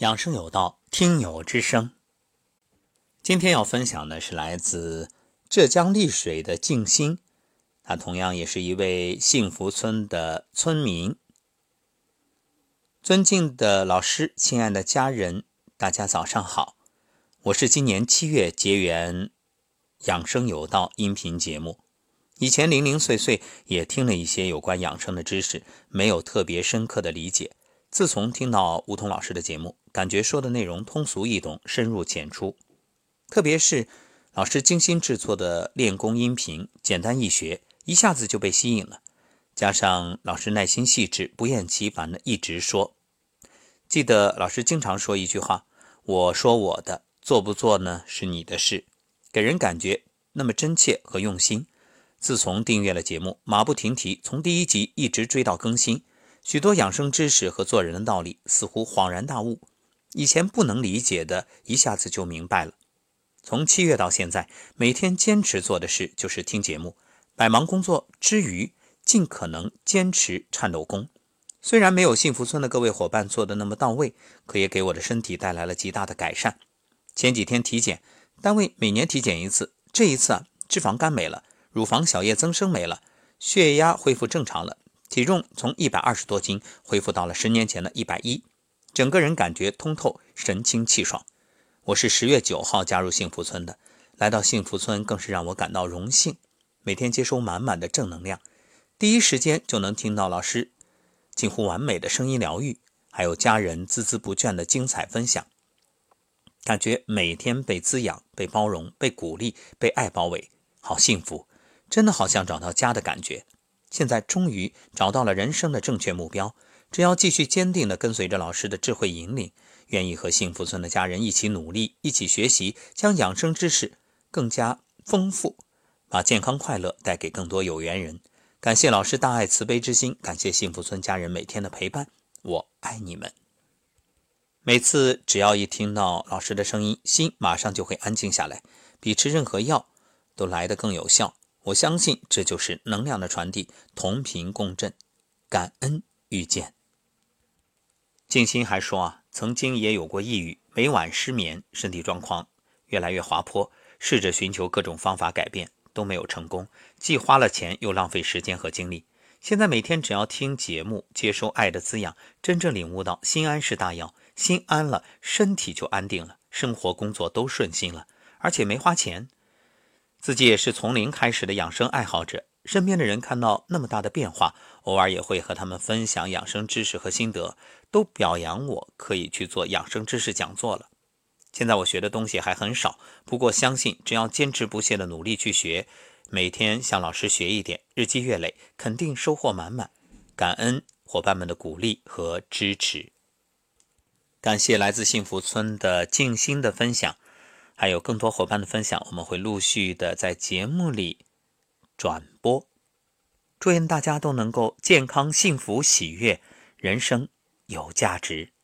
养生有道，听友之声。今天要分享的是来自浙江丽水的静心，他同样也是一位幸福村的村民。尊敬的老师，亲爱的家人，大家早上好！我是今年七月结缘《养生有道》音频节目，以前零零碎碎也听了一些有关养生的知识，没有特别深刻的理解。自从听到吴桐老师的节目，感觉说的内容通俗易懂、深入浅出，特别是老师精心制作的练功音频，简单易学，一下子就被吸引了。加上老师耐心细致、不厌其烦的一直说，记得老师经常说一句话：“我说我的，做不做呢是你的事。”给人感觉那么真切和用心。自从订阅了节目，马不停蹄，从第一集一直追到更新。许多养生知识和做人的道理似乎恍然大悟，以前不能理解的，一下子就明白了。从七月到现在，每天坚持做的事就是听节目，百忙工作之余，尽可能坚持颤抖功。虽然没有幸福村的各位伙伴做的那么到位，可也给我的身体带来了极大的改善。前几天体检，单位每年体检一次，这一次啊，脂肪肝没了，乳房小叶增生没了，血压恢复正常了。体重从一百二十多斤恢复到了十年前的一百一，整个人感觉通透、神清气爽。我是十月九号加入幸福村的，来到幸福村更是让我感到荣幸。每天接收满满的正能量，第一时间就能听到老师近乎完美的声音疗愈，还有家人孜孜不倦的精彩分享，感觉每天被滋养、被包容、被鼓励、被爱包围，好幸福，真的好像找到家的感觉。现在终于找到了人生的正确目标，只要继续坚定地跟随着老师的智慧引领，愿意和幸福村的家人一起努力，一起学习，将养生知识更加丰富，把健康快乐带给更多有缘人。感谢老师大爱慈悲之心，感谢幸福村家人每天的陪伴，我爱你们。每次只要一听到老师的声音，心马上就会安静下来，比吃任何药都来得更有效。我相信这就是能量的传递，同频共振，感恩遇见。静心还说啊，曾经也有过抑郁，每晚失眠，身体状况越来越滑坡，试着寻求各种方法改变，都没有成功，既花了钱，又浪费时间和精力。现在每天只要听节目，接收爱的滋养，真正领悟到心安是大药，心安了，身体就安定了，生活工作都顺心了，而且没花钱。自己也是从零开始的养生爱好者，身边的人看到那么大的变化，偶尔也会和他们分享养生知识和心得，都表扬我可以去做养生知识讲座了。现在我学的东西还很少，不过相信只要坚持不懈的努力去学，每天向老师学一点，日积月累，肯定收获满满。感恩伙伴们的鼓励和支持，感谢来自幸福村的静心的分享。还有更多伙伴的分享，我们会陆续的在节目里转播。祝愿大家都能够健康、幸福、喜悦，人生有价值。